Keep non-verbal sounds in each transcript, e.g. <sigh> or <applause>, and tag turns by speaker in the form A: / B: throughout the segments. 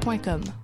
A: point com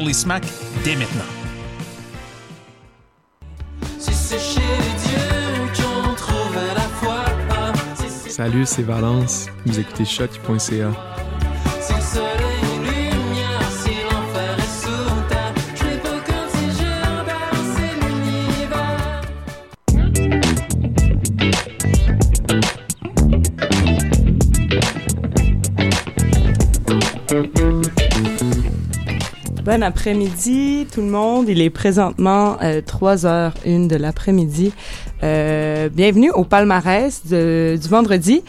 B: les smacks dès maintenant.
C: Salut, c'est Valence. Vous écoutez shot.ca.
D: Bon après-midi tout le monde. Il est présentement euh, 3h01 de l'après-midi. Euh, bienvenue au palmarès de, du vendredi.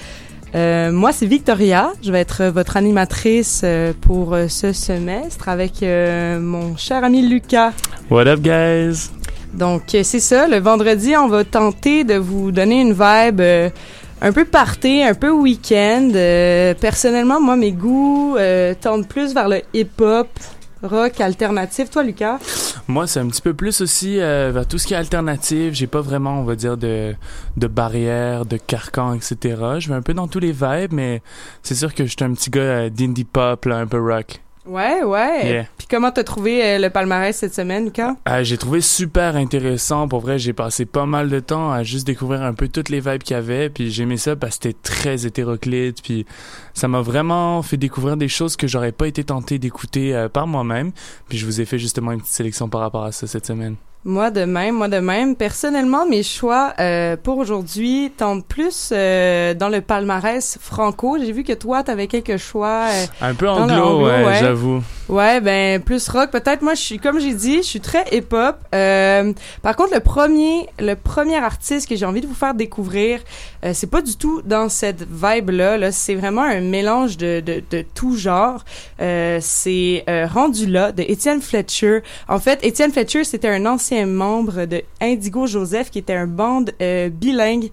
D: Euh, moi, c'est Victoria. Je vais être votre animatrice euh, pour euh, ce semestre avec euh, mon cher ami Lucas.
C: What up, guys?
D: Donc, c'est ça. Le vendredi, on va tenter de vous donner une vibe un peu party, un peu week-end. personnellement, moi, mes goûts tendent plus vers le hip-hop, rock alternatif. Toi, Lucas?
C: Moi, c'est un petit peu plus aussi euh, vers tout ce qui est alternatif. J'ai pas vraiment, on va dire, de, de barrières, de carcans, etc. Je vais un peu dans tous les vibes, mais c'est sûr que je suis un petit gars euh, d'indie pop, là, un peu rock.
D: Ouais, ouais.
C: Yeah.
D: Puis comment t'as trouvé euh, le palmarès cette semaine, Lucas?
C: Euh, j'ai trouvé super intéressant. Pour vrai, j'ai passé pas mal de temps à juste découvrir un peu toutes les vibes qu'il y avait. Puis j'aimais ça parce que c'était très hétéroclite. Puis ça m'a vraiment fait découvrir des choses que j'aurais pas été tenté d'écouter euh, par moi-même. Puis je vous ai fait justement une petite sélection par rapport à ça cette semaine.
D: Moi de même, moi de même. Personnellement, mes choix euh, pour aujourd'hui tendent plus euh, dans le palmarès franco. J'ai vu que toi, t'avais quelques choix. euh,
C: Un peu anglo,
D: anglo,
C: ouais,
D: ouais.
C: j'avoue.
D: Ouais, ben plus rock. Peut-être moi, je suis comme j'ai dit, je suis très hip-hop. Euh, par contre, le premier, le premier artiste que j'ai envie de vous faire découvrir, euh, c'est pas du tout dans cette vibe là. Là, c'est vraiment un mélange de de, de tout genre. Euh, c'est euh, rendu là de Étienne Fletcher. En fait, Étienne Fletcher, c'était un ancien membre de Indigo Joseph, qui était un band euh, bilingue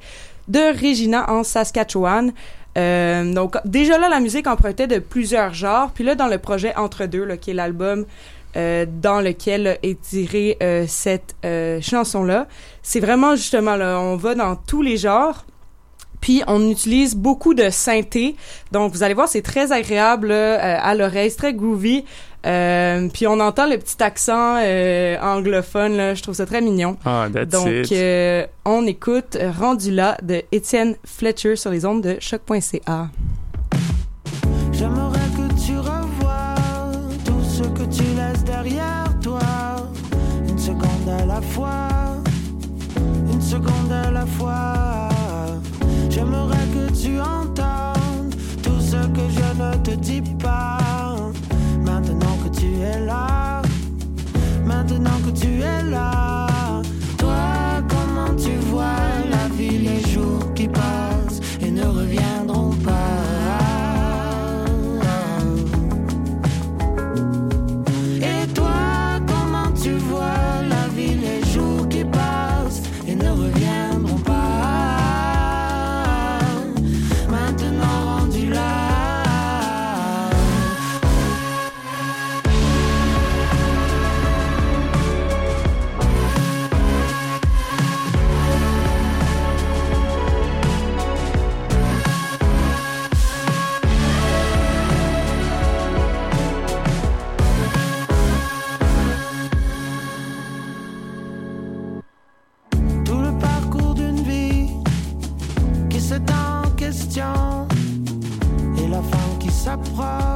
D: de Regina en Saskatchewan. Euh, donc déjà là, la musique empruntait de plusieurs genres. Puis là, dans le projet Entre deux, qui est l'album euh, dans lequel est tirée euh, cette chanson-là, c'est vraiment justement là, on va dans tous les genres. Puis on utilise beaucoup de synthé, donc vous allez voir c'est très agréable à l'oreille, c'est très groovy. Euh, puis on entend le petit accent euh, anglophone là, je trouve ça très mignon.
C: Ah, that's
D: Donc,
C: it.
D: euh, on écoute Rendu là de Étienne Fletcher sur les ondes de choc.ca.
E: J'aimerais que tu revoies tout ce que tu laisses derrière toi. Une seconde à la fois, une seconde à la fois. J'aimerais que tu entendes tout ce que je ne te dis pas. Maintenant que tu es là. s'approche.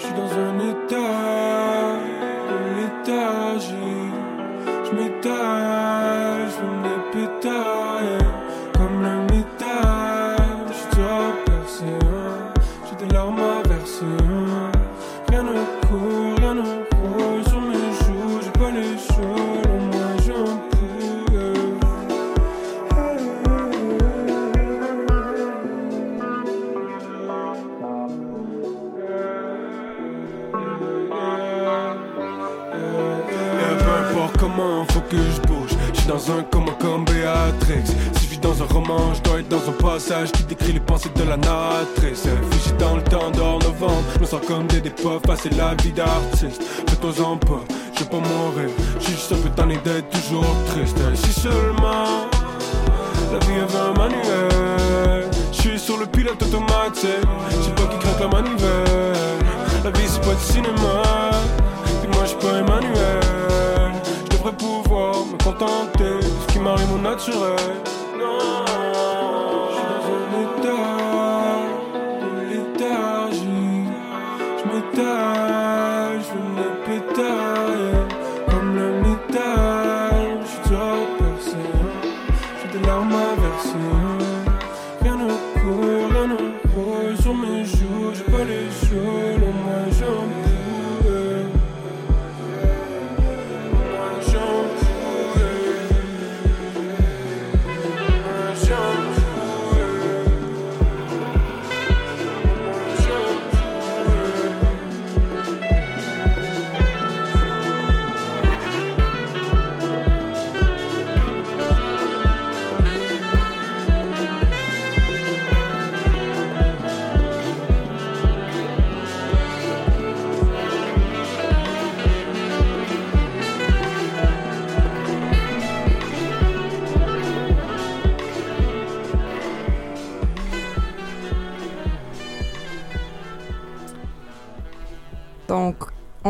F: Je suis dans un état je dois être dans un passage qui décrit les pensées de la narratrice. Figé dans le temps d'or novembre, me sens comme des dépôts, passer la vie d'artiste. Fais-toi-en pas, je vais pas mourir. Je suis juste un peu tanné d'être toujours triste. Si seulement la vie avait un manuel. Je suis sur le pilote automatique. C'est toi qui craque la manivelle. La vie c'est pas du cinéma. Puis moi je suis pas Emmanuel. Je devrais pouvoir me contenter de ce qui m'arrive au naturel.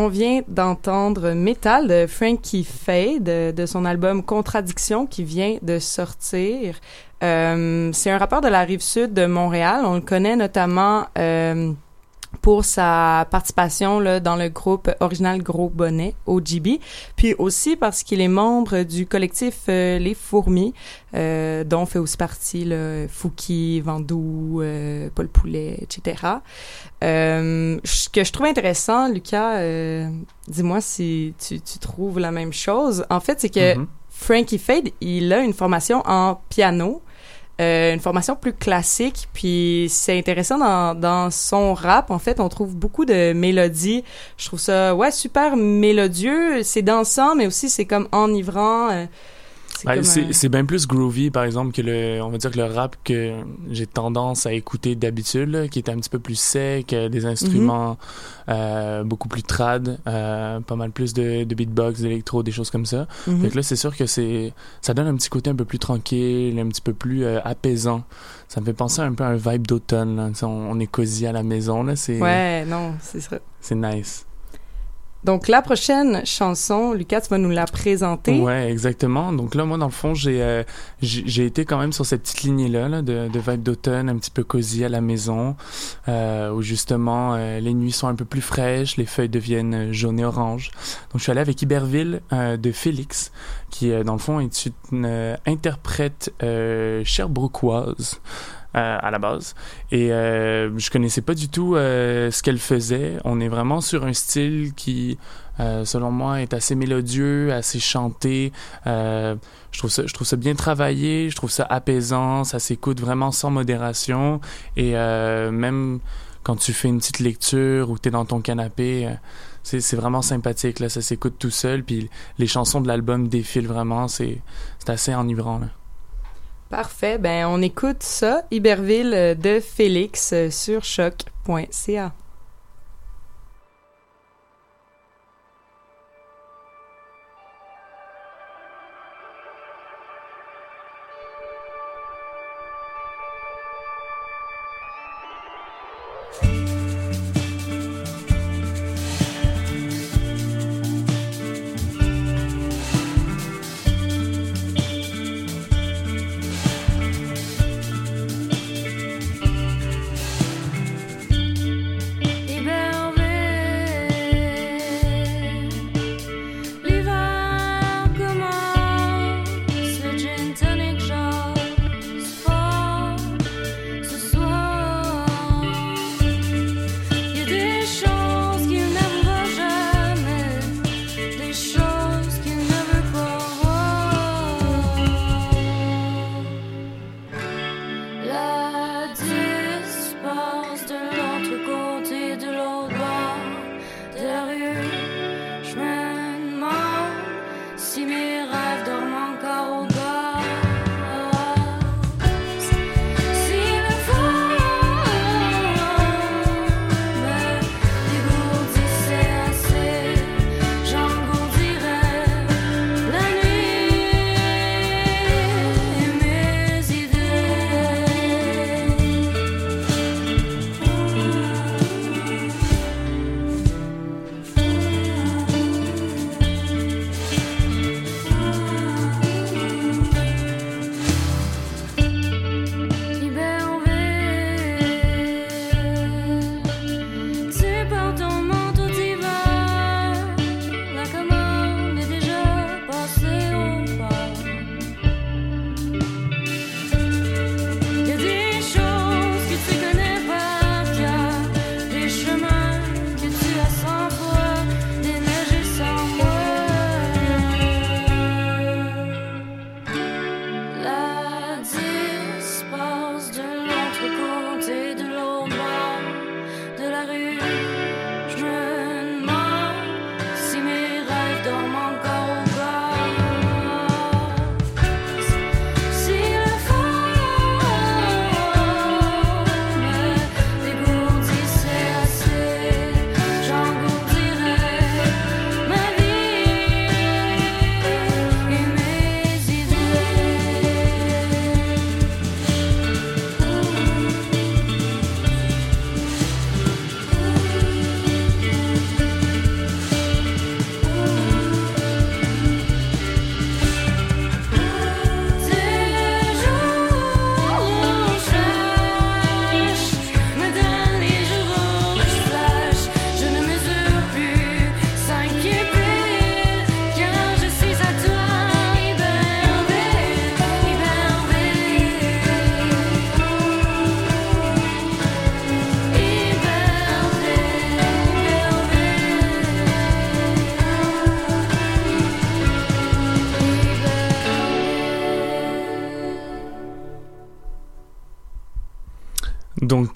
D: On vient d'entendre Metal de Frankie Fade de, de son album Contradiction qui vient de sortir. Euh, c'est un rappeur de la rive sud de Montréal. On le connaît notamment euh, pour sa participation là, dans le groupe original Gros Bonnet, OGB, puis aussi parce qu'il est membre du collectif euh, Les Fourmis, euh, dont fait aussi partie là, Fouki, Vandou, euh, Paul Poulet, etc. Euh, ce que je trouve intéressant, Lucas, euh, dis-moi si tu, tu trouves la même chose. En fait, c'est que
C: Mhm.
D: Frankie Fade, il a une formation en piano, euh, une formation plus classique, puis c'est intéressant dans, dans son rap, en fait, on trouve beaucoup de mélodies. Je trouve ça, ouais, super mélodieux, c'est dansant, mais aussi c'est comme enivrant. euh, c'est
C: bien plus groovy, par exemple, que le, on va dire que le rap que j'ai tendance à écouter d'habitude, qui est un petit peu plus sec, euh, des instruments euh, beaucoup plus trad, euh, pas mal plus de, de beatbox, d'électro, des choses comme ça.
D: Mhm.
C: Fait que là, c'est sûr que c'est, ça donne un petit côté un peu plus tranquille, un petit peu plus euh, apaisant. Ça me fait penser un peu à un vibe d'automne. On, on est cosy à la maison, là. C'est,
D: Ouais, non, c'est ça.
C: c'est nice.
G: Donc, la prochaine chanson, Lucas, tu vas nous la présenter.
C: Ouais, exactement. Donc là, moi, dans le fond, j'ai euh, j'ai été quand même sur cette petite lignée-là là, de, de vibe d'automne, un petit peu cosy à la maison, euh, où justement, euh, les nuits sont un peu plus fraîches, les feuilles deviennent jaunes et oranges. Donc, je suis allé avec Iberville euh, de Félix, qui, euh, dans le fond, est une euh, interprète sherbrookoise. À la base. Et euh, je connaissais pas du tout euh, ce qu'elle faisait. On est vraiment sur un style qui euh, selon moi est assez mélodieux assez chanté. Euh, je trouve ça je trouve ça bien travaillé. Je trouve ça apaisant. Ça s'écoute vraiment sans modération. Et même quand tu fais une petite lecture ou t'es dans ton canapé c'est vraiment sympathique là. Ça s'écoute tout seul. Puis les chansons de l'album défilent vraiment. C'est assez enivrant là.
G: Parfait. Ben, on écoute ça, Iberville euh, de Félix euh, sur choc.ca.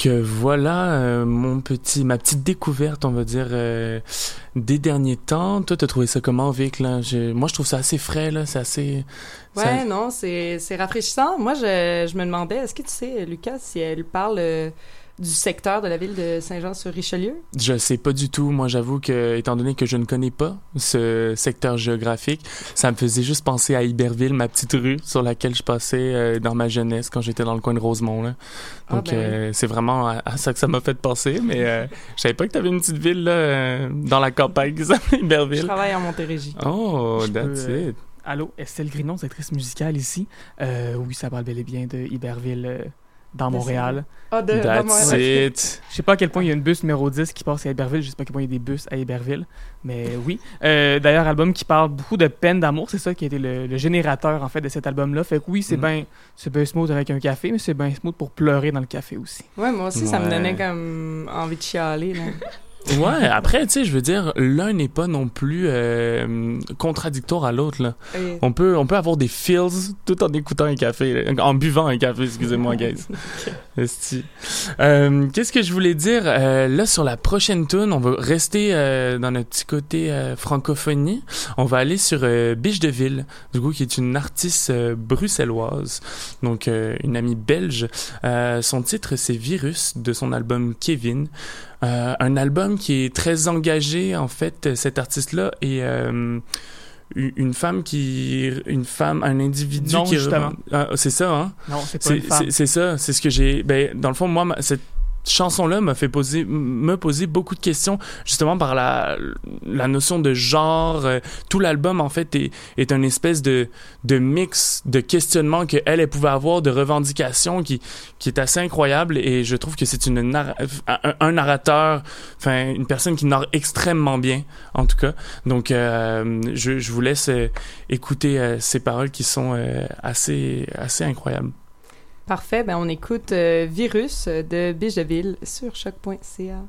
C: Euh, voilà euh, mon petit, ma petite découverte, on va dire, euh, des derniers temps. Toi, t'as trouvé ça comment, Vic là? Moi, je trouve ça assez frais là, c'est assez.
G: Ouais, non, c'est c'est rafraîchissant. Moi, je, je me demandais, est-ce que tu sais, Lucas, si elle parle
D: du secteur de la ville de Saint-Jean-sur-Richelieu?
C: Je sais pas du tout. Moi, j'avoue que, étant donné que je ne connais pas ce secteur géographique, ça me faisait juste penser à Iberville, ma petite rue sur laquelle je passais euh, dans ma jeunesse quand j'étais dans le coin de Rosemont. Là.
D: Ah,
C: Donc,
D: ben
C: euh, c'est vraiment à, à ça que ça m'a fait penser. Mais euh, je savais pas que tu avais une petite ville là, euh, dans la campagne <laughs> qui s'appelle
D: Je
C: Iberville.
D: travaille en Montérégie.
C: Oh,
H: Je peux,
C: that's
H: euh,
C: it.
H: Allô, Estelle Grinon, actrice musicale ici. Euh, oui, ça parle bel et bien de Iberville euh, dans Montréal.
D: Ah, de, de
C: That's
D: Montréal.
C: it.
H: Je sais pas à quel point il y a une bus numéro 10 qui passe à Iberville, je sais pas à quel point il y a des bus à Iberville, mais oui. Euh, D'ailleurs, album qui parle beaucoup de peine d'amour, c'est ça qui a été le, le générateur en fait de cet album-là. Fait que oui, c'est
C: Mm.
H: bien bien smooth avec un café, mais c'est bien smooth pour pleurer dans le café aussi.
D: Ouais, moi aussi, ça me donnait comme envie de chialer. Là.
C: Ouais, après, tu sais, je veux dire, l'un n'est pas non plus euh, contradictoire à l'autre, là. On peut, on peut avoir des feels tout en écoutant un café, là. en buvant un café, excusez-moi, <laughs> guys. Euh, Qu'est-ce que je voulais dire? Euh, là, sur la prochaine tune, on va rester euh, dans notre petit côté euh, francophonie. On va aller sur euh, Biche de Ville, du coup, qui est une artiste euh, bruxelloise, donc euh, une amie belge. Euh, son titre, c'est Virus, de son album Kevin. Euh, un album qui est très engagé, en fait, cet artiste-là, et... euh, une femme qui une femme un individu
H: Non,
C: qui. Ah, c'est ça hein
H: Non, c'est pas
C: c'est
H: une femme.
C: c'est- c'est ça, c'est ce que j'ai. Ben, dans le fond, moi, ma- cette chanson-là m'a fait poser, me poser beaucoup de questions, justement par la, la notion de genre. euh, tout l'album, en fait, est, est une espèce de, de mix de questionnements que elle, pouvait avoir, de revendications qui, qui est assez incroyable. Et je trouve que c'est une un narrateur, enfin, une personne qui narre extrêmement bien, en tout cas. Donc, euh, je, je vous laisse euh, écouter euh, ces paroles qui sont euh, assez, assez incroyables.
D: Parfait, ben on écoute euh, Virus de Biche de Ville sur choc.ca.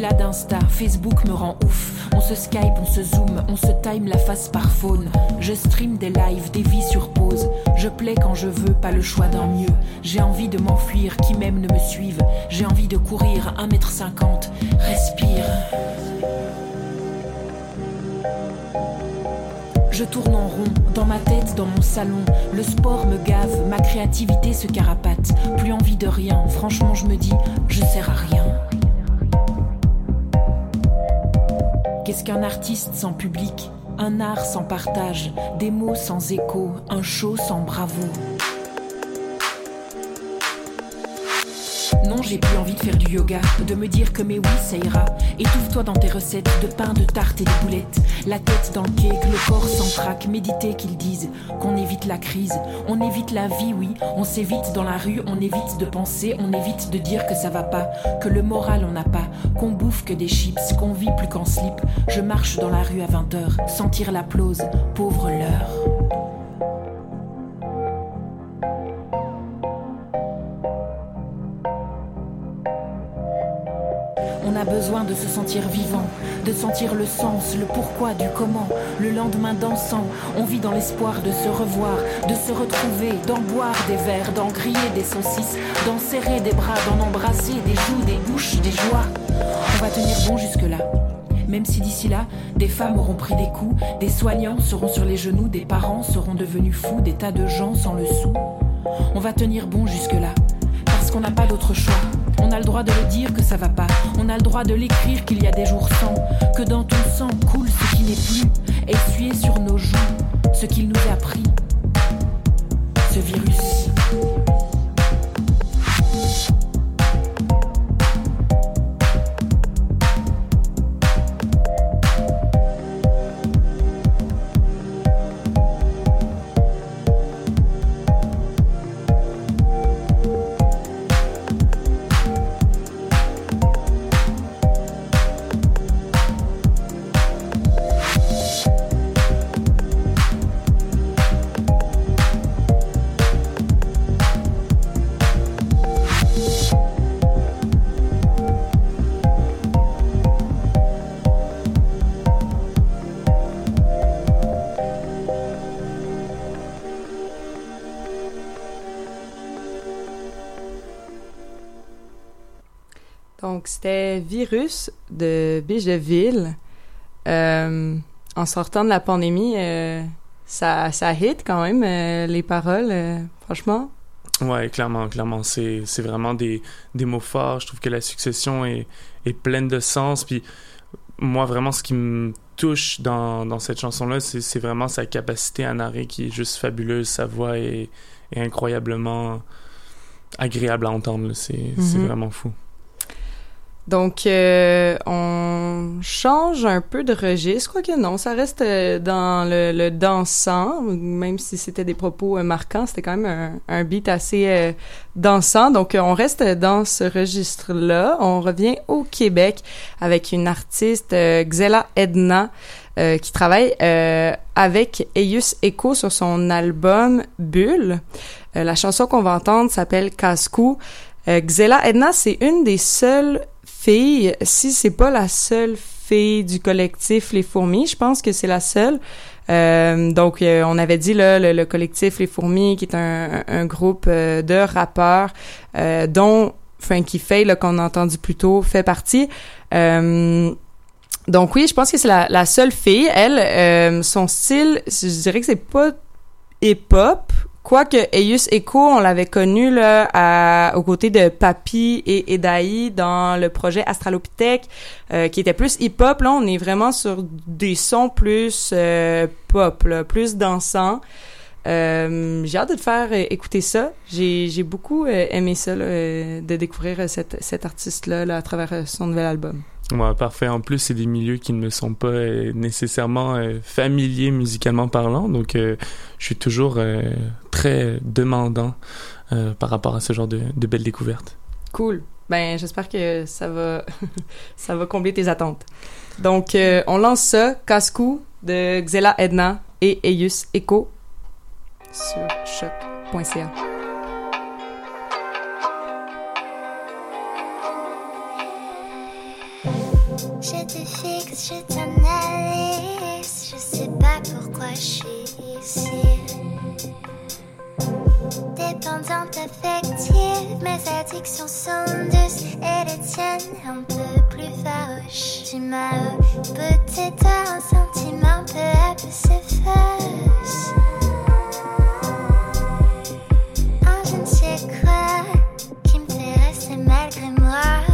I: Là d'Insta, Facebook me rend ouf. On se Skype, on se zoom, on se time la face par phone. Je stream des lives, des vies sur pause. Je plais quand je veux, pas le choix d'un mieux. J'ai envie de m'enfuir, qui même ne me suive. J'ai envie de courir 1m50. Respire. Je tourne en rond, dans ma tête, dans mon salon. Le sport me gave, ma créativité se carapate. Plus envie de rien, franchement je me dis, je sers à Qu'un artiste sans public Un art sans partage, des mots sans écho, un show sans bravo. J'ai plus envie de faire du yoga, de me dire que mais oui, ça ira. Étouffe-toi dans tes recettes de pain, de tarte et de boulettes. La tête dans le cake, le corps sans trac, méditer qu'ils disent qu'on évite la crise. On évite la vie, oui, on s'évite dans la rue, on évite de penser, on évite de dire que ça va pas, que le moral on n'a pas, qu'on bouffe que des chips, qu'on vit plus qu'en slip. Je marche dans la rue à 20h, sentir l'applause, pauvre l'heure. A besoin de se sentir vivant, de sentir le sens, le pourquoi du comment. Le lendemain dansant, on vit dans l'espoir de se revoir, de se retrouver, d'en boire des verres, d'en griller des saucisses, d'en serrer des bras, d'en embrasser des joues, des bouches, des joies. On va tenir bon jusque-là. Même si d'ici là, des femmes auront pris des coups, des soignants seront sur les genoux, des parents seront devenus fous, des tas de gens sans le sou. On va tenir bon jusque-là, parce qu'on n'a pas d'autre choix. On a le droit de le dire que ça va pas, on a le droit de l'écrire qu'il y a des jours sans, que dans ton sang coule ce qui n'est plus, essuyer sur nos joues ce qu'il nous a pris, ce virus.
D: C'était Virus de Biche de Ville. Euh, en sortant de la pandémie, euh, ça, ça hit quand même euh, les paroles, euh, franchement.
C: Ouais, clairement, clairement. C'est, c'est vraiment des, des mots forts. Je trouve que la succession est, est pleine de sens. Puis moi, vraiment, ce qui me touche dans, dans cette chanson-là, c'est, c'est vraiment sa capacité à narrer qui est juste fabuleuse. Sa voix est, est incroyablement agréable à entendre. C'est, c'est
D: Mhm.
C: vraiment fou.
D: Donc, euh, on change un peu de registre, quoique non, ça reste euh, dans le, dansant, même si c'était des propos euh, marquants, c'était quand même un, un beat assez dansant. Donc, on reste dans ce registre-là. On revient au Québec avec une artiste, euh, Xela Edna, qui travaille avec Eius Echo sur son album Bulle. La chanson qu'on va entendre s'appelle Cascou. Xela Edna, c'est une des seules filles, si c'est pas la seule fille du collectif Les Fourmis, je pense que c'est la seule. Euh, donc, euh, on avait dit là, le, le collectif Les Fourmis, qui est un, un groupe euh, de rappeurs, euh, dont Frankie Faye, qu'on a entendu plus tôt, fait partie. Euh, donc oui, je pense que c'est la, la seule fille. Elle, euh, son style, je dirais que c'est pas hip-hop. Quoique Eius Echo, on l'avait connu là, à, aux côtés de Papi et Edaï dans le projet Astralopithèque, euh, qui était plus hip-hop. Là, on est vraiment sur des sons plus euh, pop, plus dansants. Euh, j'ai hâte de te faire euh, écouter ça. J'ai, j'ai beaucoup euh, aimé ça, là, de découvrir cet artiste-là là, à travers son nouvel album.
C: Ouais, parfait. En plus, c'est des milieux qui ne me sont pas euh, nécessairement euh, familiers musicalement parlant, donc euh, je suis toujours très demandant par rapport à ce genre de, belles découvertes.
D: Cool. Ben, j'espère que ça va, <laughs> ça va combler tes attentes. Donc, on lance ça, Cascou de Xela Edna et Eius Echo sur choc.ca.
J: Dépendante affective, mes addictions sont douces et les tiennes un peu plus farouches. Tu m'as peut-être un sentiment peu à peu s'efface. Un je ne sais quoi qui me fait rester malgré moi.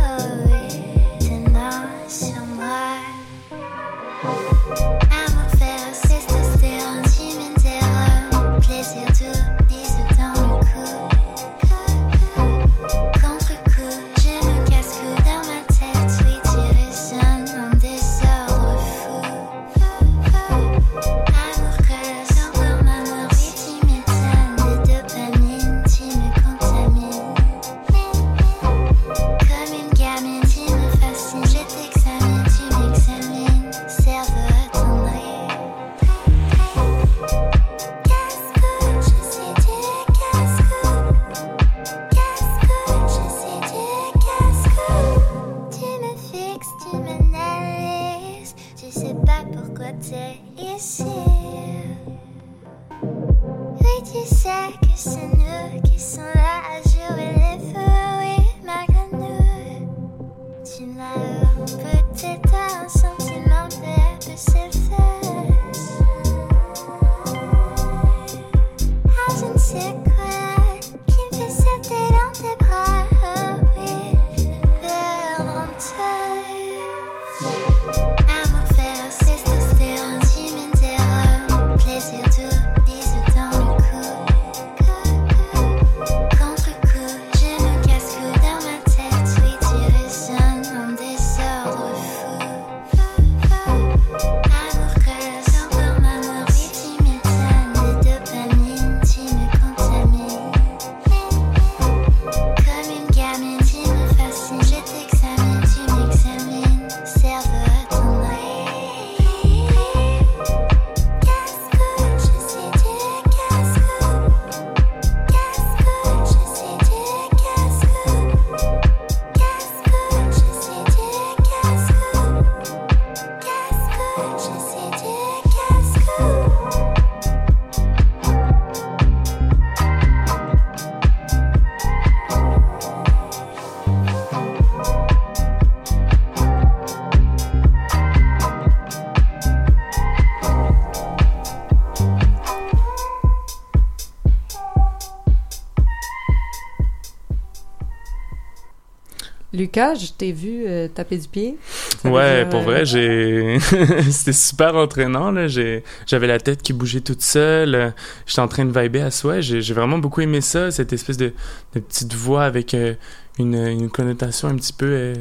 D: Lucas, je t'ai vu euh, taper du pied. Ça
C: Ouais,
D: dire,
C: pour
D: euh,
C: vrai, j'ai. <laughs> C'était super entraînant, là. J'ai... J'avais la tête qui bougeait toute seule. euh, J'étais en train de vibrer à souhait. J'ai, vraiment beaucoup aimé ça, cette espèce de, de petite voix avec euh, une, une connotation un petit peu euh,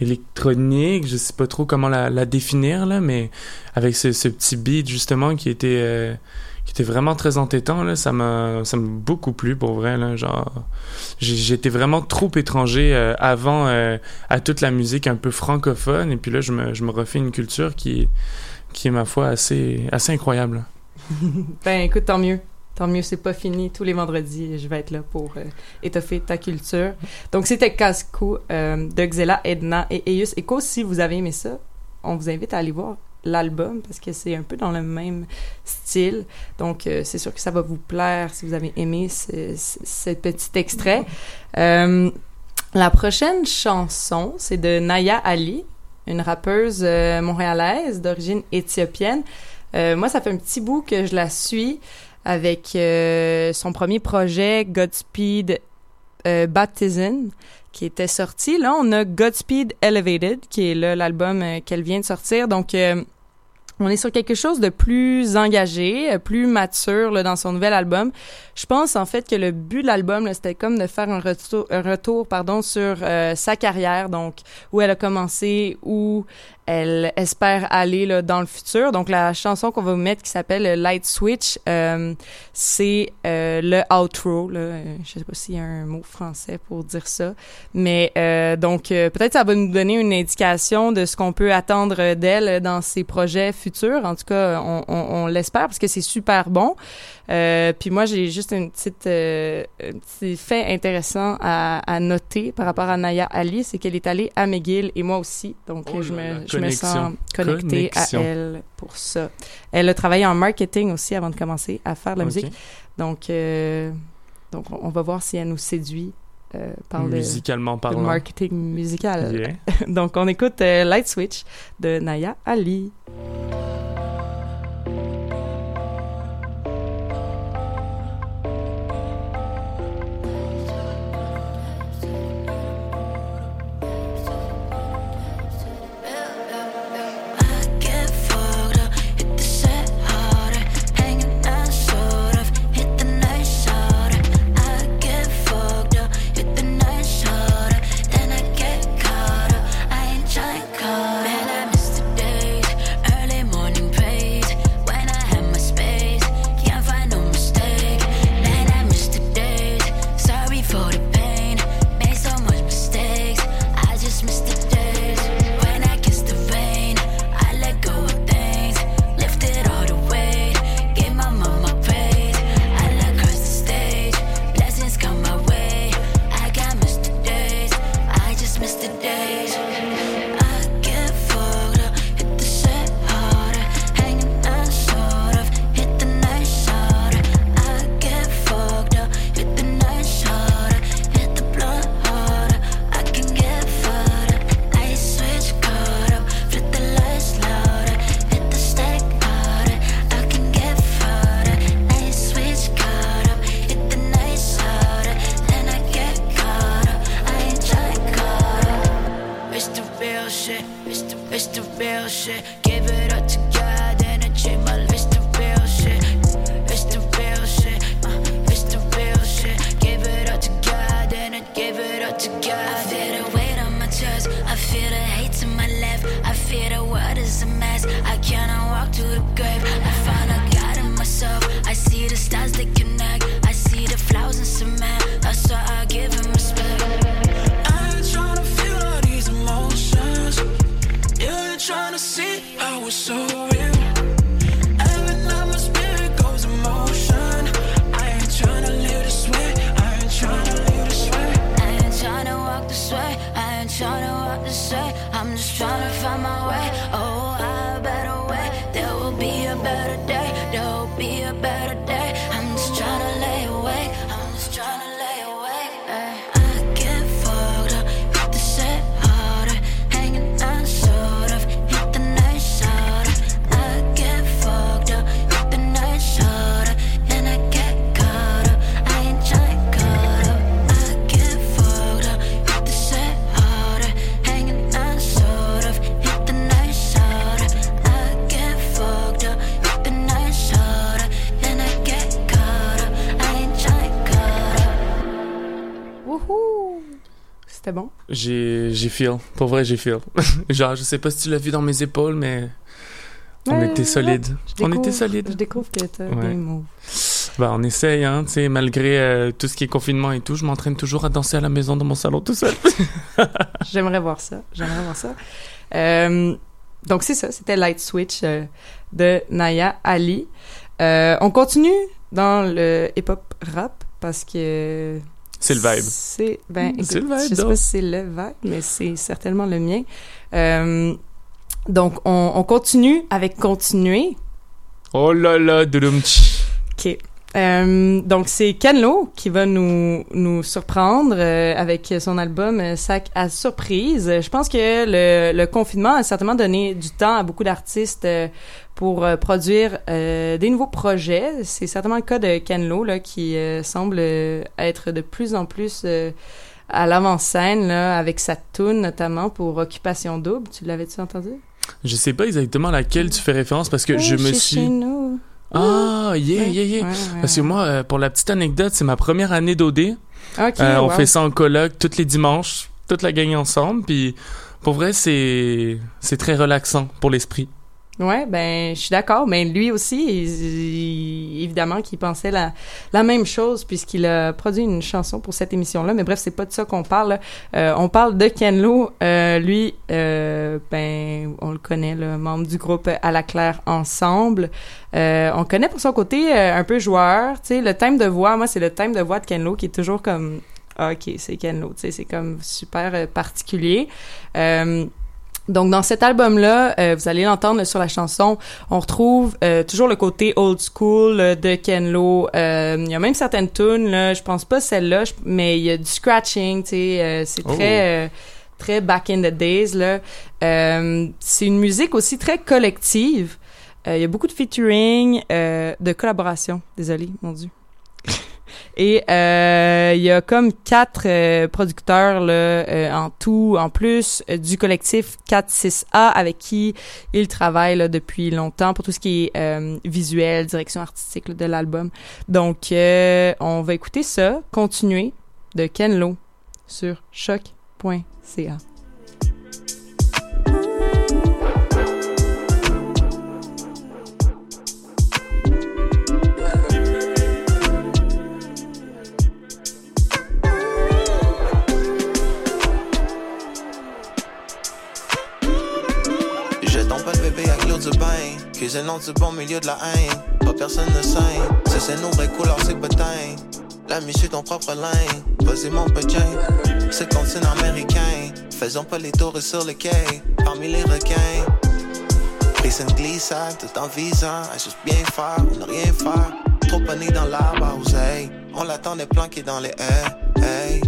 C: électronique. Je sais pas trop comment la, la définir, là, mais avec ce, ce petit beat, justement, qui était. Qui était vraiment très entêtant là ça m'a beaucoup plu pour vrai j'étais vraiment trop étranger euh, avant euh, à toute la musique un peu francophone et puis là je me, je me refais une culture qui qui est ma foi assez assez incroyable <laughs>
D: Ben écoute, tant mieux. Tant mieux, c'est pas fini. Tous les vendredis, je vais être là pour euh, étoffer ta culture. Donc c'était Casco de Xela, Edna et Eius Echo. Si vous avez aimé ça, on vous invite à aller voir l'album parce que c'est un peu dans le même style. Donc euh, c'est sûr que ça va vous plaire si vous avez aimé ce, ce- petit extrait. Euh, la prochaine chanson, c'est de Naya Ali, une rappeuse euh, montréalaise d'origine éthiopienne. Moi, ça fait un petit bout que je la suis avec son premier projet Godspeed Baptism qui était sorti. Là, on a Godspeed Elevated qui est là l'album euh, qu'elle vient de sortir. Donc euh, on est sur quelque chose de plus engagé, euh, plus mature là, dans son nouvel album. Je pense en fait que le but de l'album, c'était comme de faire un retour, un retour pardon, sur sa carrière, donc où elle a commencé, où elle espère aller là, dans le futur. Donc la chanson qu'on va vous mettre qui s'appelle Light Switch, euh, c'est euh, le outro. Là. Je sais pas s'il y a un mot français pour dire ça, mais euh, donc euh, peut-être ça va nous donner une indication de ce qu'on peut attendre d'elle dans ses projets futurs. En tout cas, on, on, on l'espère parce que c'est super bon. Euh, puis moi, j'ai juste une petite, euh, un petit fait intéressant à, à noter par rapport à Naya Ali, c'est qu'elle est allée à McGill et moi aussi. Donc,
C: Oh
D: je, me, je me sens connectée
C: Connexion.
D: à elle pour ça. Elle a travaillé en marketing aussi avant de commencer à faire de la musique. Donc, euh, donc, on va voir si elle nous séduit euh, par le,
C: musicalement
D: le
C: parlant
D: marketing musical.
C: Yeah. <laughs>
D: donc, on écoute euh, Light Switch de Naya Ali.
K: Shit, it's the, it's the real shit. Give it up to God and I check my list. The real shit, it's the real shit, uh, it's the real shit. Give it up to God and I give it up to God. I feel the weight on my chest, I feel the hate to my left. I feel the world is
C: J'ai, j'ai feel. Pour vrai, j'ai feel. <laughs> Genre, je sais pas si tu l'as vu dans mes épaules, mais on
D: Ouais,
C: était solides.
D: Je
C: On était solides.
D: Je découvre que t'as
C: Ouais.
D: bien move.
C: Bah, on essaye, hein, tu sais, malgré euh, tout ce qui est confinement et tout, je m'entraîne toujours à danser à la maison dans mon salon tout seul. <laughs>
D: J'aimerais voir ça. J'aimerais voir ça. Euh, donc, c'est ça. C'était Light Switch euh, de Naya Ali. On continue dans le hip-hop rap parce que...
C: C'est le vibe.
D: C'est, ben, écoute,
C: le vibe,
D: Je sais
C: donc.
D: pas si c'est le vibe, mais c'est certainement le mien. Euh, donc, on, on continue avec Continuer.
C: Oh là là, doudoum, tch.
D: OK. Euh, donc, c'est Ken Lo qui va nous, nous surprendre euh, avec son album euh, Sac à surprise. Je pense que le, le confinement a certainement donné du temps à beaucoup d'artistes euh, pour euh, produire euh, des nouveaux projets. C'est certainement le cas de Ken Lo, là, qui euh, semble être de plus en plus euh, à l'avant-scène, là, avec sa tune notamment pour Occupation Double. Tu l'avais-tu entendu?
C: Je sais pas exactement à laquelle tu fais référence parce que je me suis.
D: chez nous.
C: Ah, yeah,
D: Ouais,
C: yeah, yeah.
D: ouais, ouais,
C: Parce que moi, euh, pour la petite anecdote, c'est ma première année d'OD.
D: Ok,
C: Euh, on
D: wow.
C: fait ça en coloc tous les dimanches, toute la gang ensemble. Puis pour vrai, c'est c'est très relaxant pour l'esprit.
D: Ouais, ben je suis d'accord, mais lui aussi, il- il- évidemment, qu'il pensait la, la même chose puisqu'il a produit une chanson pour cette émission-là. Mais bref, c'est pas de ça qu'on parle. Euh, on parle de Ken Lo. Euh, lui, euh, ben on le connaît, le membre du groupe À la Claire Ensemble. Euh, on connaît pour son côté euh, un peu joueur. Tu sais, le thème de voix, moi, c'est le thème de voix de Ken Lo qui est toujours comme ah, ok, c'est Ken Lo. Tu sais, c'est comme super euh, particulier. Euh, donc dans cet album-là, euh, vous allez l'entendre sur la chanson, on retrouve euh, toujours le côté old school euh, de Ken Lo. Euh, Il y a même certaines tunes, là, je pense pas celle-là, mais il y a du scratching, tu sais, euh, c'est
C: Oh.
D: très euh, très back in the days là. Euh, c'est une musique aussi très collective. Euh, Il y a beaucoup de featuring, euh, de collaboration. Désolé, mon dieu. Et euh, il y a comme quatre euh, producteurs là, euh, en tout, en plus du collectif 4-6A avec qui il travaille là, depuis longtemps pour tout ce qui est visuel, direction artistique là, de l'album. Donc, on va écouter ça, continuer de Ken Lo sur choc.ca.
L: bain. Cuisinons du bon milieu de la haine. Pas personne ne sait. Si c'est nos vraies couleurs, c'est botin. La sur ton propre linge. Vas-y, mon petit. C'est continent américain. Faisons pas les tours sur le quai. Parmi les requins. Prise une tout en visant à juste bien faire ou ne rien faire. Trop pogné dans l'arbre à oseille. On l'attendait planqué dans les haies. Hey.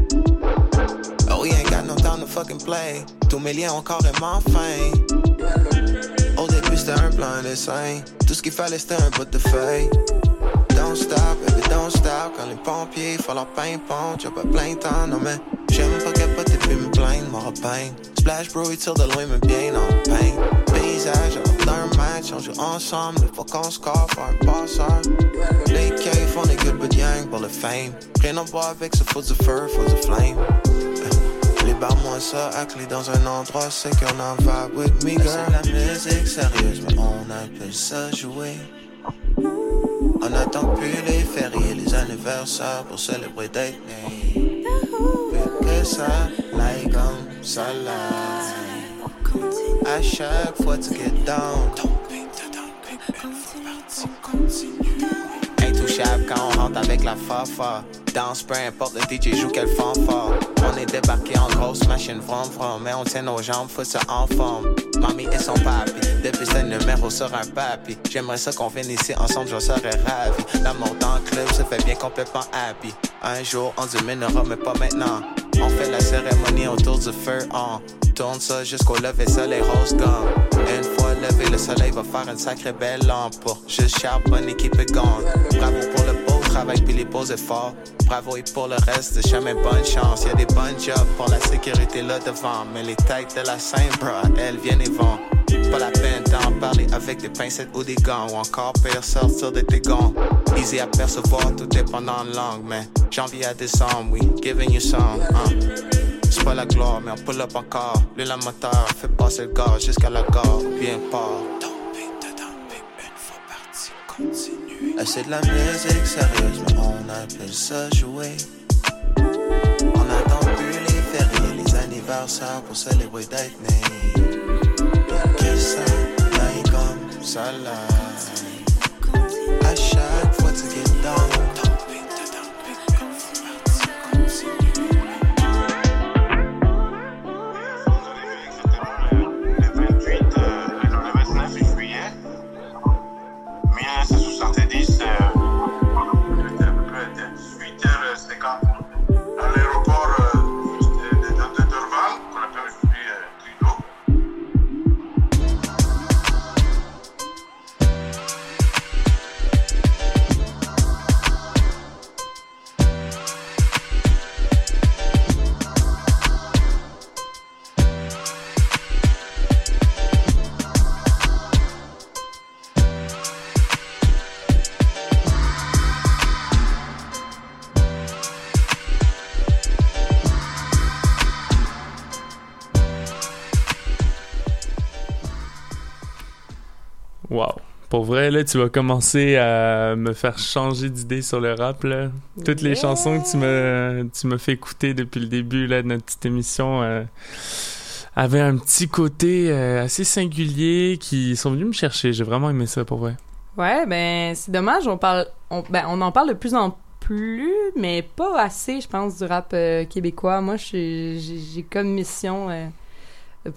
L: Oh, we ain't got no time to fucking play. Tous mes liens ont carrément faim. Début, c'était un plan dessin. Tout ce qu'il fallait, c'était un bout de. Don't stop, baby, don't stop. Quand les pompiers font leur pain-pont, j'ai pas plein de temps, non mais j'aime pas capoter puis me plaindre, m'aura peine. Splash bro, il tire de loin, mais bien en pain. Paysage, d'un match, on joue ensemble, faut qu'on score, faire un passeur. Les cailles font des good but yang pour le fame. Rien à voir avec ce faut du feu, du flame. Libère-moi ça à clé dans un endroit, c'est qu'on en va with me, girl. C'est la musique sérieuse, mais on appelle ça jouer. On attend plus les fériés, les anniversaires pour célébrer né. Plus que ça, like comme ça, like. À chaque fois tu get down. Quand on rentre avec la fafa. Danse, peu importe le DJ joue quel fanfare. On est débarqué en grosse machine, vroom vroom. Mais on tient nos jambes, faut ça en forme. Mamie et son papi, depuis ce numéro sur un papi. J'aimerais ça qu'on vienne ici ensemble, je serais ravi. L'amour dans club se fait bien complètement happy. Un jour on dominera, mais pas maintenant. On fait la cérémonie autour du feu, on tourne ça jusqu'au lever soleil rose gomme. Une fois levé, le soleil va faire une sacrée belle lampe pour juste charbonner, keep. Bravo pour le beau travail puis les beaux efforts. Bravo et pour le reste chemin, bonne chance. Y a des bonnes jobs pour la sécurité là devant. Mais les têtes de la scène, bro, elles viennent et vont. Pas la peine d'en parler avec des pincettes ou des gants. Ou encore pire, sortir de tes gants. Easy à percevoir, tout dépendant de langue. Mais janvier à décembre, oui, giving you some. hein. C'est pas la gloire, mais on pull up encore. Le la moteur fait passer le gars jusqu'à la gare. Bien part. Ah, c'est de la musique sérieuse, mais on appelle ça jouer. On attend plus les fériés, les anniversaires pour célébrer d'être né. Que ça aille comme ça là. À chaque fois tu get down.
C: Pour vrai, là, tu vas commencer à me faire changer d'idée sur le rap, là. Toutes les chansons que tu me, tu me fais écouter depuis le début, là, de notre petite émission, euh, avaient un petit côté euh, assez singulier qui sont venus me chercher. J'ai vraiment aimé ça, pour vrai.
D: Ouais, ben c'est dommage, on parle on, ben, on en parle de plus en plus, mais pas assez, je pense, du rap euh, québécois. Moi, j'ai j'ai comme mission euh,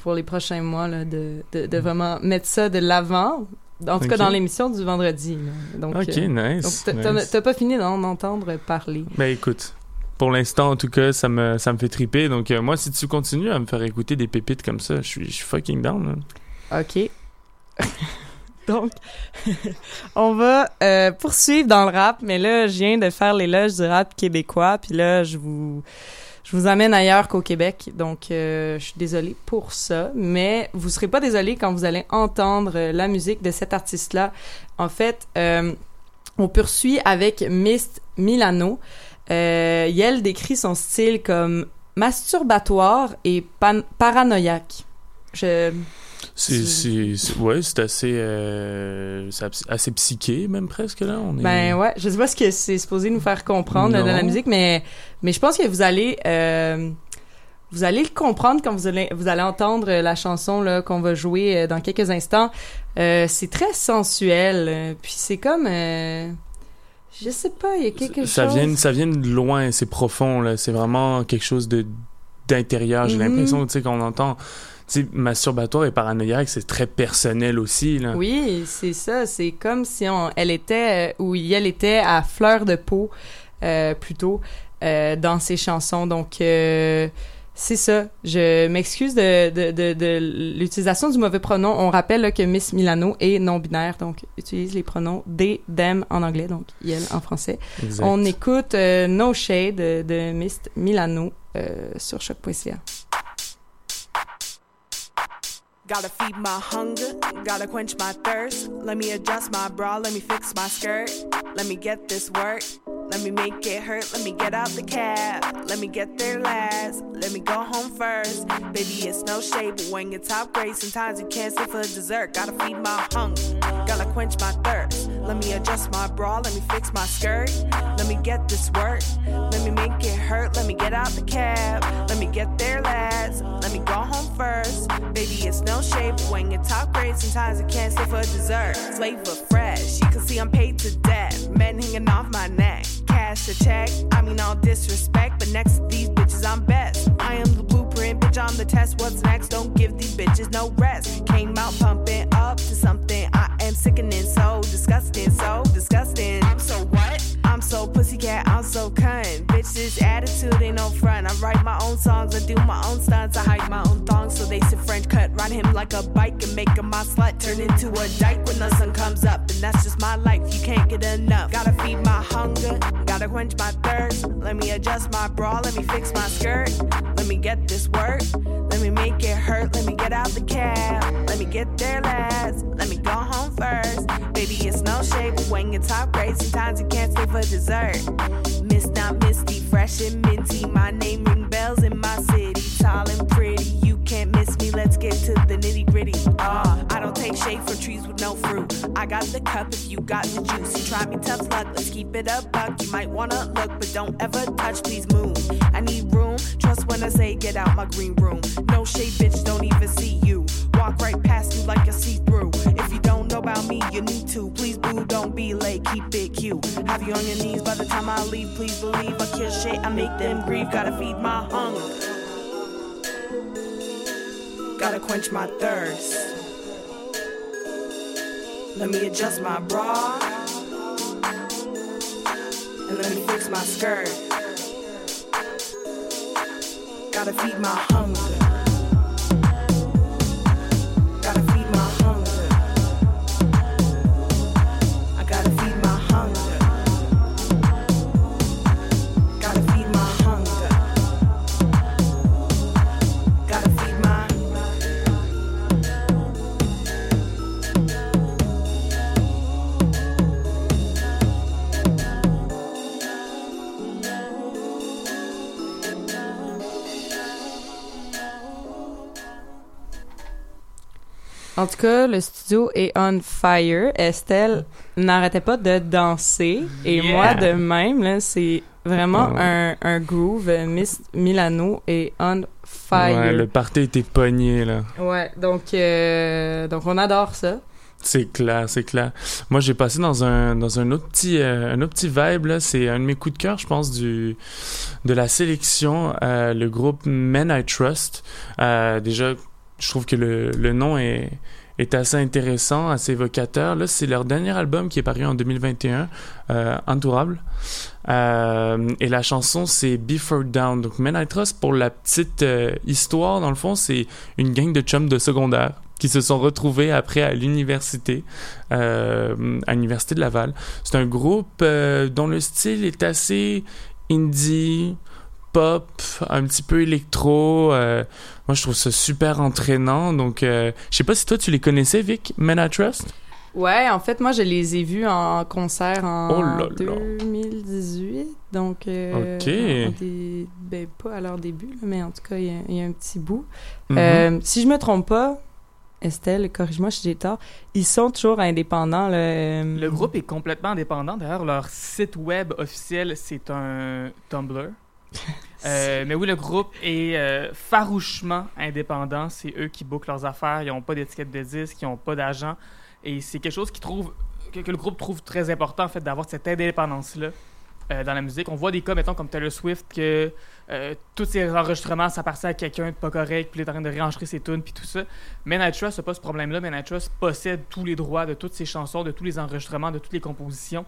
D: pour les prochains mois là, de, de, de vraiment mettre ça de l'avant. En tout cas, dans l'émission du vendredi. là. Donc,
C: Ok,
D: euh,
C: nice,
D: donc t'as-
C: nice.
D: pas fini d'en entendre parler.
C: Ben écoute, pour l'instant, en tout cas, ça me, ça me fait triper. Donc, euh, moi, si tu continues à me faire écouter des pépites comme ça, je suis, je suis fucking down. là.
D: OK. <laughs> Donc, <laughs> on va euh, poursuivre dans le rap, mais là, je viens de faire l'éloge du rap québécois, puis là, je vous, je vous amène ailleurs qu'au Québec. Donc, euh, je suis désolée pour ça, mais vous serez pas désolé quand vous allez entendre euh, la musique de cet artiste-là. En fait, euh, on poursuit avec Mist Milano. Euh, Yel décrit son style comme masturbatoire et pan- paranoïaque. Je...
C: C'est, c'est, c'est- ouais, c'est assez, euh, assez psyché, même presque, là. On est...
D: Ben ouais, je sais pas ce que c'est supposé nous faire comprendre de la musique, mais mais je pense que vous allez euh, vous allez le comprendre quand vous allez vous allez entendre la chanson là qu'on va jouer euh, dans quelques instants. Euh, c'est très sensuel, puis c'est comme je sais pas, il y a quelque
C: ça
D: chose.
C: vient, ça vient de loin, c'est profond, là. C'est vraiment quelque chose de, d'intérieur. J'ai
D: Mhm.
C: l'impression, tu sais, qu'on entend, sais, masturbatoire et paranoïaque, c'est très personnel aussi, là.
D: Oui, c'est ça. C'est comme si on, elle était, euh, ou elle était à fleur de peau, euh, plutôt, euh, dans ses chansons. Donc, euh, c'est ça. Je m'excuse de, de, de, de l'utilisation du mauvais pronom. On rappelle là, que Miss Milano est non-binaire, donc utilise les pronoms they, them en anglais, donc elle en français.
C: Exact.
D: On écoute No Shade de, Miss Milano sur choc.ca.
M: Gotta feed my hunger, gotta quench my thirst. Let me adjust my bra, let me fix my skirt. Let me get this work, let me make it hurt. Let me get out the cab, let me get there last. Let me go home first. Baby, it's no shade, but when you're top grade, sometimes you can't stay for dessert. Gotta feed my hunger, gotta quench my thirst. Let me adjust my bra, let me fix my skirt. Let me get this work, let me make it hurt. Let me get out the cab, let me get there last. Let me go home first. Baby, it's no shade, but when you're top grade, sometimes you can't stay for dessert. Flavor fresh, you can see I'm paid to death. Men hanging off my neck, cash a check. I mean, all disrespect, but next to these bitches, I'm best. I am the blueprint, bitch, I'm the test. What's next? Don't give these bitches no rest. Came out pumping up to something. I am sickening, so disgusting, so disgusting. I'm so what? I'm so pussycat, I'm so cunt. This attitude ain't no front. I write my own songs, I do my own stunts. I hide my own thongs, so they sit French cut. Ride him like a bike and make him my slut. Turn into a dyke when the sun comes up. And that's just my life, you can't get enough. Gotta feed my hunger, gotta quench my thirst. Let me adjust my bra, let me fix my skirt. Let me get this work, let me make it hurt. Let me get out the cab, let me get there last. Let me go home first. Baby, it's no shade, when you're top grade, sometimes you can't stay for dessert. Miss not misty, fresh and minty. My name ring bells in my city. Tall and pretty, you can't miss me. Let's get to the nitty gritty. Ah, I don't take shade from trees with no fruit. I got the cup if you got the juice. You try me tough luck, let's keep it up, buck. You might wanna look, but don't ever touch, please move. I need room, trust when I say get out my green room. No shade, bitch, don't even see you. Walk right past you like a see about me, you need to. Please, boo, don't be late, keep it cute. Have you on your knees by the time I leave, please believe I kill shit, I make them grieve. Gotta feed my hunger. Gotta quench my thirst. Let me adjust my bra. And let me fix my skirt. Gotta feed my hunger. Gotta feed my hunger.
D: En tout cas, le studio est on fire. Estelle n'arrêtait pas de danser. Et
C: Yeah.
D: moi, de même, c'est vraiment un, un groove. Miss Milano est on fire.
C: Ouais, le party était pogné, là.
D: Ouais, donc, euh, donc on adore ça.
C: C'est clair, c'est clair. Moi, j'ai passé dans un dans un autre petit euh, un autre petit vibe là. C'est un de mes coups de cœur, je pense, du de la sélection. euh, le groupe Men I Trust. Euh, déjà, je trouve que le, nom est assez intéressant, assez évocateur. Là, c'est leur dernier album qui est paru en 2021, euh, Entourable. Euh, et la chanson, c'est Before Down. Donc, Men Trust, pour la petite euh, histoire, dans le fond, c'est une gang de chums de secondaire qui se sont retrouvés après à l'université, à l'université de Laval. C'est un groupe dont le style est assez indie, pop, un petit peu électro. Moi, je trouve ça super entraînant. Donc, euh, je sais pas si toi, tu les connaissais, Vic, Men I Trust?
D: Ouais, en fait, moi, je les ai vus en concert en
C: Oh là là.
D: 2018. Donc, euh,
C: Ok.
D: en des- ben, pas à leur début, là, mais en tout cas, il y, a- il y a un petit bout.
C: Mhm.
D: Euh, si je me trompe pas, Estelle, corrige-moi si j'ai tort, ils sont toujours indépendants. Là, euh,
H: Le groupe est complètement indépendant. D'ailleurs, leur site web officiel, c'est un Tumblr. <laughs> Euh, mais oui, le groupe est euh, farouchement indépendant. C'est eux qui bookent leurs affaires. Ils n'ont pas d'étiquette de disque, ils n'ont pas d'agent. Et c'est quelque chose que, le groupe trouve très important, en fait, d'avoir cette indépendance-là euh, dans la musique. On voit des cas, mettons, comme Taylor Swift, que tous ses enregistrements, ça appartient à quelqu'un de pas correct, puis il est en train de réenregistrer ses tunes, puis tout ça. Men I Trust n'a pas ce problème-là. Trust possède tous les droits de toutes ses chansons, de tous les enregistrements, de toutes les compositions.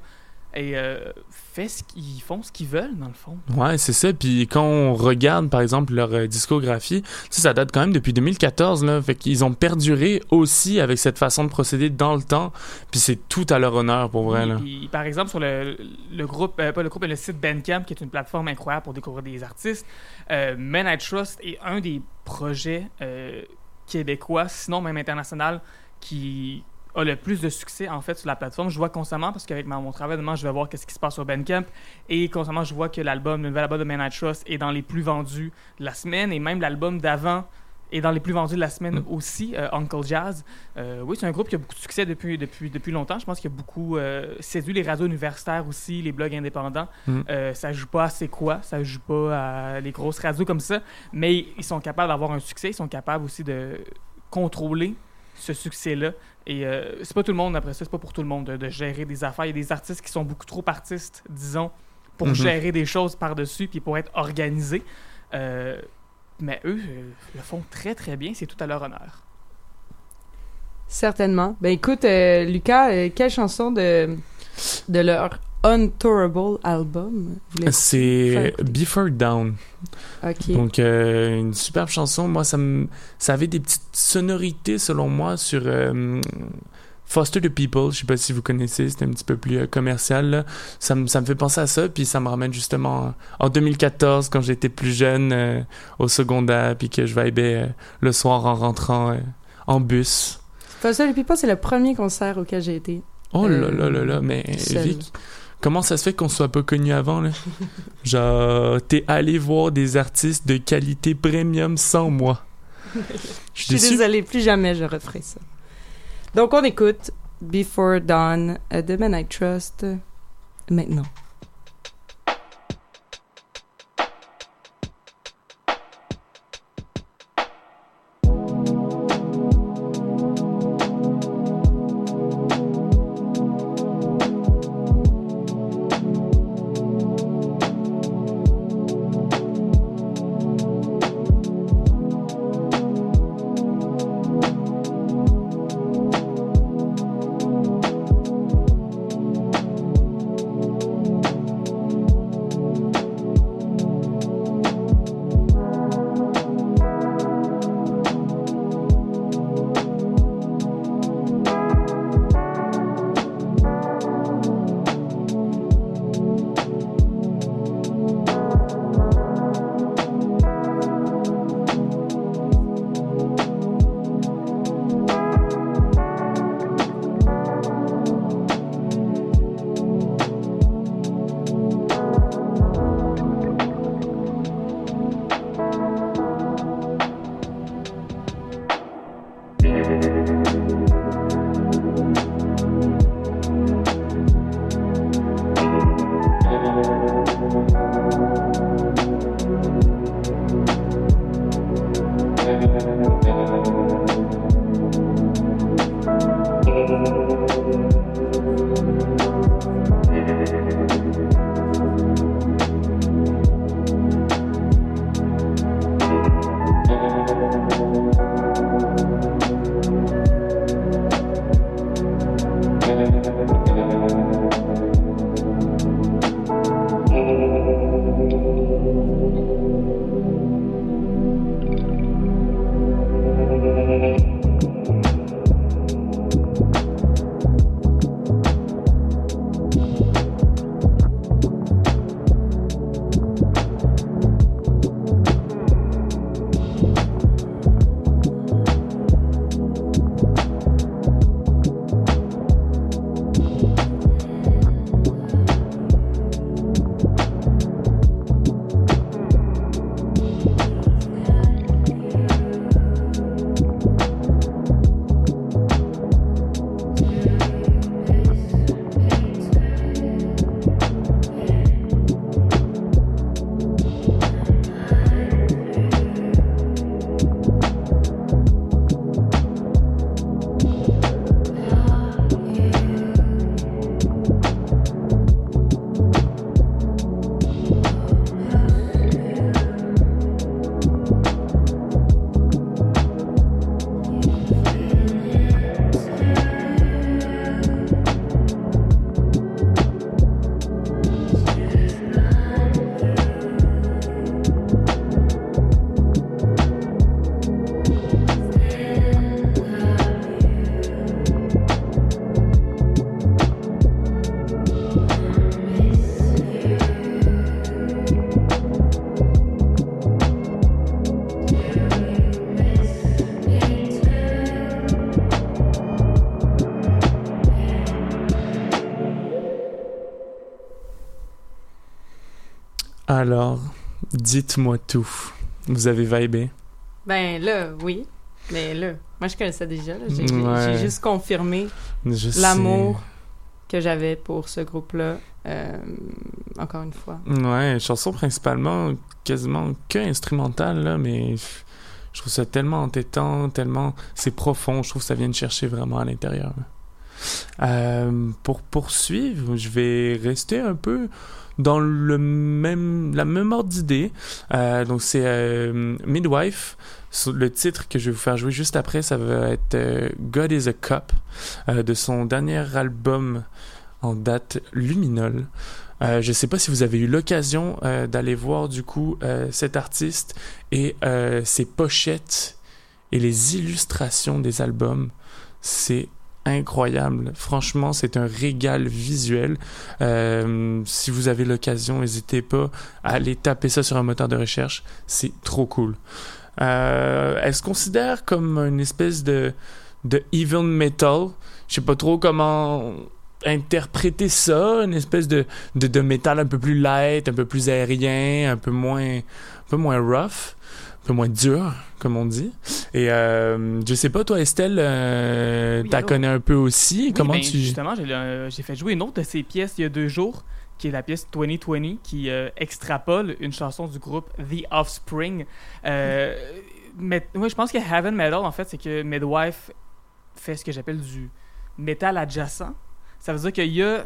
H: Et euh, fait ce qu'ils font ce qu'ils veulent, dans le fond.
C: Ouais, c'est ça. Puis quand on regarde, par exemple, leur euh, discographie, ça date quand même depuis 2014, là. Fait qu'ils ont perduré aussi avec cette façon de procéder dans le temps. Puis c'est tout à leur honneur, pour vrai, là.
H: Par exemple, sur le, le groupe, euh, pas le groupe, mais le site Bandcamp, qui est une plateforme incroyable pour découvrir des artistes, euh, Men I Trust est un des projets euh, québécois, sinon même international, qui a le plus de succès en fait sur la plateforme. Je vois constamment parce qu'avec mon travail demain, je vais voir qu'est-ce qui se passe sur Bandcamp et constamment je vois que l'album, le nouvel album de Men I Trust est dans les plus vendus de la semaine et même l'album d'avant est dans les plus vendus de la semaine aussi, euh, Uncle Jazz. Euh, oui, c'est un groupe qui a beaucoup de succès depuis, depuis, depuis longtemps. Je pense qu'il a beaucoup euh, séduit les radios universitaires aussi, les blogs indépendants.
C: Mm.
H: Euh, ça joue pas à C'est quoi, ça joue pas à les grosses radios comme ça, mais ils sont capables d'avoir un succès, ils sont capables aussi de contrôler ce succès-là. Et euh, c'est pas tout le monde, après ça, c'est pas pour tout le monde de, de gérer des affaires. Il y a des artistes qui sont beaucoup trop artistes, disons, pour
C: Mhm.
H: gérer des choses par-dessus, puis pour être organisés. Euh, mais eux euh, le font très très bien, c'est tout à leur honneur.
D: Certainement. Ben écoute, euh, Lucas, euh, quelle chanson de, de leur Untourable album
C: C'est? Before Down.
D: Ok.
C: Donc, euh, une superbe chanson. Moi, ça, me, ça avait des petites sonorités, selon moi, sur euh, Foster the People. Je sais pas si vous connaissez, c'est un petit peu plus euh, commercial. là. Ça, me, ça me fait penser à ça, puis ça me ramène justement en 2014, quand j'étais plus jeune, au secondaire, puis que je vibais le soir en rentrant en bus.
D: Foster the People, c'est le premier concert auquel j'ai été.
C: Oh là là là là, mais. Vic, comment ça se fait qu'on soit pas connu avant, là? <laughs> Genre, t'es allé voir des artistes de qualité premium sans moi. <laughs>
D: Je suis désolée, plus jamais je referai ça. Donc on écoute Before Dawn euh, de Men I Trust maintenant.
C: Alors, dites-moi tout. Vous avez vibé?
D: Ben là, oui. Mais là, moi je connaissais déjà. J'ai
C: Ouais.
D: juste confirmé l'amour que j'avais pour ce groupe-là. euh, encore une fois.
C: Ouais, chanson principalement quasiment que instrumentale, là, mais je trouve ça tellement entêtant, tellement. C'est profond, je trouve que ça vient de chercher vraiment à l'intérieur. Euh, pour poursuivre, je vais rester un peu dans le même, la même ordre d'idée. Euh, donc, c'est euh, Midwife. Le titre que je vais vous faire jouer juste après, ça va être God is a Cup de son dernier album en date Luminol. Je sais pas si vous avez eu l'occasion d'aller voir du coup cet artiste et ses pochettes et les illustrations des albums. C'est incroyable. Franchement, c'est un régal visuel. Euh, si vous avez l'occasion, n'hésitez pas à aller taper ça sur un moteur de recherche. C'est trop cool. Euh, elle se considère comme une espèce de, de even metal. Je sais pas trop comment interpréter ça, une espèce de, de, de métal un peu plus light, un peu plus aérien, un peu moins, un peu moins rough. Peu moins dur, comme on dit. Et euh, je sais pas, toi, Estelle, euh,
H: Oui,
C: t'as connais un peu aussi?
H: Oui,
C: Comment
H: ben,
C: tu...
H: Justement, j'ai fait jouer une autre de ses pièces il y a deux jours, qui est la pièce 2020, qui euh, extrapole une chanson du groupe The Offspring. Euh, mais, moi, je pense que Heaven Metal, en fait, c'est que Midwife fait ce que j'appelle du métal adjacent. Ça veut dire qu'il y a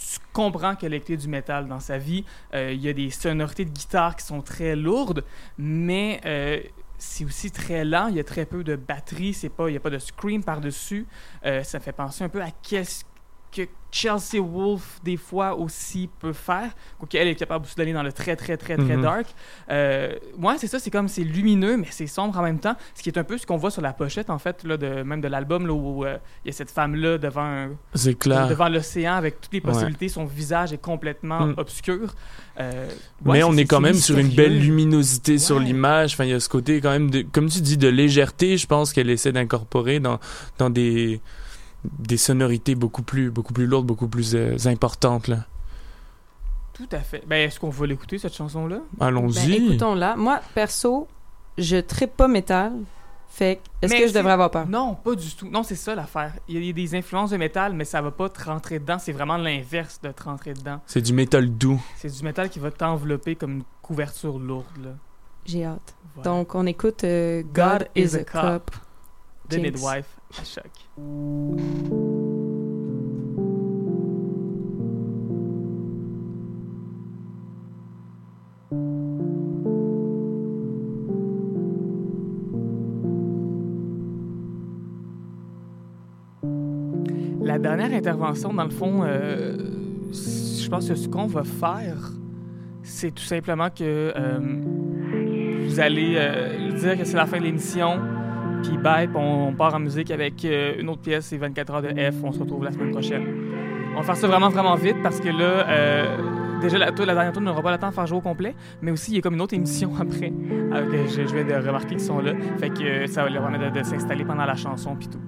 H: tu comprends qu'il y a l'électricité du métal dans sa vie. Euh, il y a des sonorités de guitare qui sont très lourdes, mais euh, c'est aussi très lent. Il y a très peu de batterie. C'est pas, il n'y a pas de scream par-dessus. Euh, ça fait penser un peu à qu'est-ce que Chelsea Wolf, des fois, aussi peut faire. Quoique elle est capable aussi d'aller dans le très, très, très, très
C: Mhm.
H: dark. Euh, ouais, c'est ça. C'est comme, c'est lumineux, mais c'est sombre en même temps. Ce qui est un peu ce qu'on voit sur la pochette, en fait, là, de, même de l'album, là, où euh, il y a cette femme-là devant un,
C: C'est clair.
H: devant l'océan avec toutes les
C: Ouais.
H: possibilités. Son visage est complètement
C: Mm.
H: obscur. Euh, ouais,
C: Mais on est quand même sur une belle luminosité sur l'image. Enfin, il y a ce côté quand même, de, comme tu dis, de légèreté. Je pense qu'elle essaie d'incorporer dans, dans des, des sonorités beaucoup plus, beaucoup plus lourdes, beaucoup plus euh, importantes. Là.
H: Tout à fait. Ben, est-ce qu'on va l'écouter, cette chanson-là?
D: Ben,
C: Allons-y.
D: écoutons-la. Moi, perso, je trippe pas métal. Fait est-ce que je devrais avoir peur?
H: Non, pas du tout. Non, c'est ça l'affaire. Il y a des influences de métal, mais ça va pas te rentrer dedans. C'est vraiment l'inverse de te rentrer dedans.
C: C'est du métal doux.
H: C'est du métal qui va t'envelopper comme une couverture lourde. Là.
D: J'ai hâte.
H: Voilà.
D: Donc, on écoute euh, God, is a Cop. Jinx.
H: Midwife à choc. La dernière intervention, dans le fond, euh, je pense que ce qu'on va faire, c'est tout simplement que euh, vous allez euh, dire que c'est la fin de l'émission, puis bye, on, part en musique avec euh, une autre pièce, c'est 24 heures de F. On se retrouve la semaine prochaine. On va faire ça vraiment, vraiment vite parce que là, euh, déjà, la, la dernière tour n'aura pas le temps de faire jouer au complet, mais aussi, il y a comme une autre émission <laughs> après. que je, viens de remarquer qu'ils sont là. Fait que euh, ça va leur permettre de, de s'installer pendant la chanson, puis tout.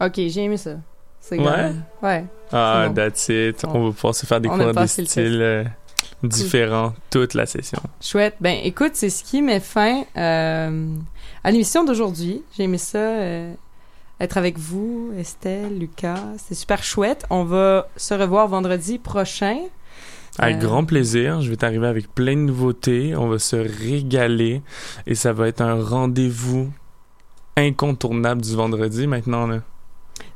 D: Ok, j'ai aimé ça. C'est
C: Ouais?
D: Ouais.
C: Ah,
D: bon.
C: that's it. On va pouvoir se faire découvrir des styles euh, différents toute la session.
D: Chouette. Ben, écoute, c'est ce qui met fin euh, à l'émission d'aujourd'hui. J'ai aimé ça, euh, être avec vous, Estelle, Lucas. C'est super chouette. On va se revoir vendredi prochain.
C: Avec
D: Euh,
C: grand plaisir. Je vais t'arriver avec plein de nouveautés. On va se régaler. Et ça va être un rendez-vous incontournable du vendredi maintenant. Là.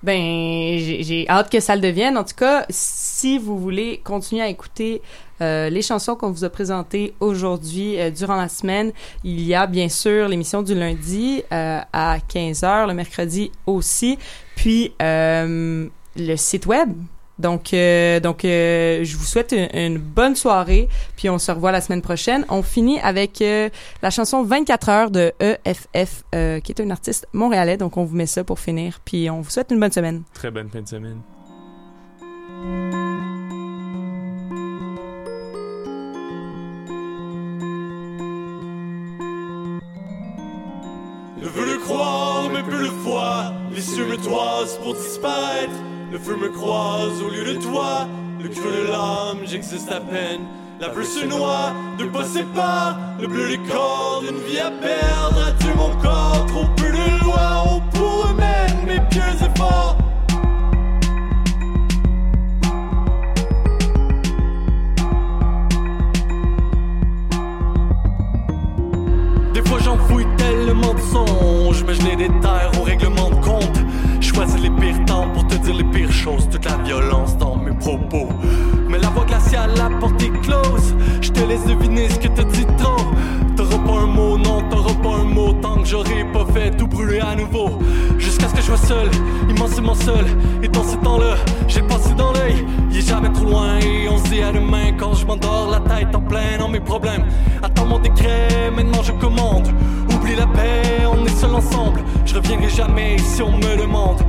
D: Ben, j'ai hâte que ça le devienne. En tout cas, si vous voulez continuer à écouter euh, les chansons qu'on vous a présentées aujourd'hui euh, durant la semaine, il y a bien sûr l'émission du lundi euh, à 15h, le mercredi aussi, puis le site web. Donc, euh, donc euh, je vous souhaite une, une bonne soirée, puis on se revoit la semaine prochaine. On finit avec euh, la chanson 24 heures de EFF, euh, qui est un artiste montréalais. Donc, on vous met ça pour finir, puis on vous souhaite une bonne semaine.
C: Très bonne fin de semaine.
N: Je veux le croire, mais plus le foi. Les cieux me toisent pour disparaître. Le feu me croise au lieu de toi. Le creux de l'âme, j'existe à peine. La bleue se noie, deux pas. Le bleu les cordes, une vie à perdre. As-tu mon corps, trop peu de loi. On même mes pieux efforts. Toute la violence dans mes propos. Mais la voix glaciale, la porte est close. Je te laisse deviner ce que te dit trop. T'auras pas un mot, non, t'auras pas un mot tant que j'aurai pas fait tout brûler à nouveau. Jusqu'à ce que je sois seul, immensément seul. Et dans ce temps-là, j'ai passé dans l'œil. Il est jamais trop loin et on se dit à demain quand je m'endors la tête en plein dans mes problèmes. Attends mon décret, maintenant je commande. Oublie la paix, on est seul ensemble. Je reviendrai jamais si on me demande.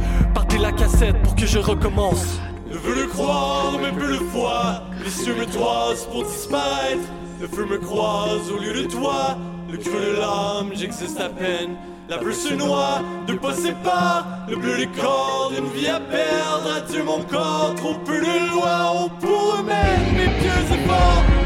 N: Partez la cassette pour que je recommence. Je veux le croire, mais plus le foi. Les cieux me toisent pour disparaître. Le feu me croise au lieu de toi. Le creux de l'âme, j'existe à peine. La bleue se noie, deux pas. Le bleu les cordes, une vie à perdre. As-tu mon corps, trop peu de loi. On pourrait même mes pieux efforts.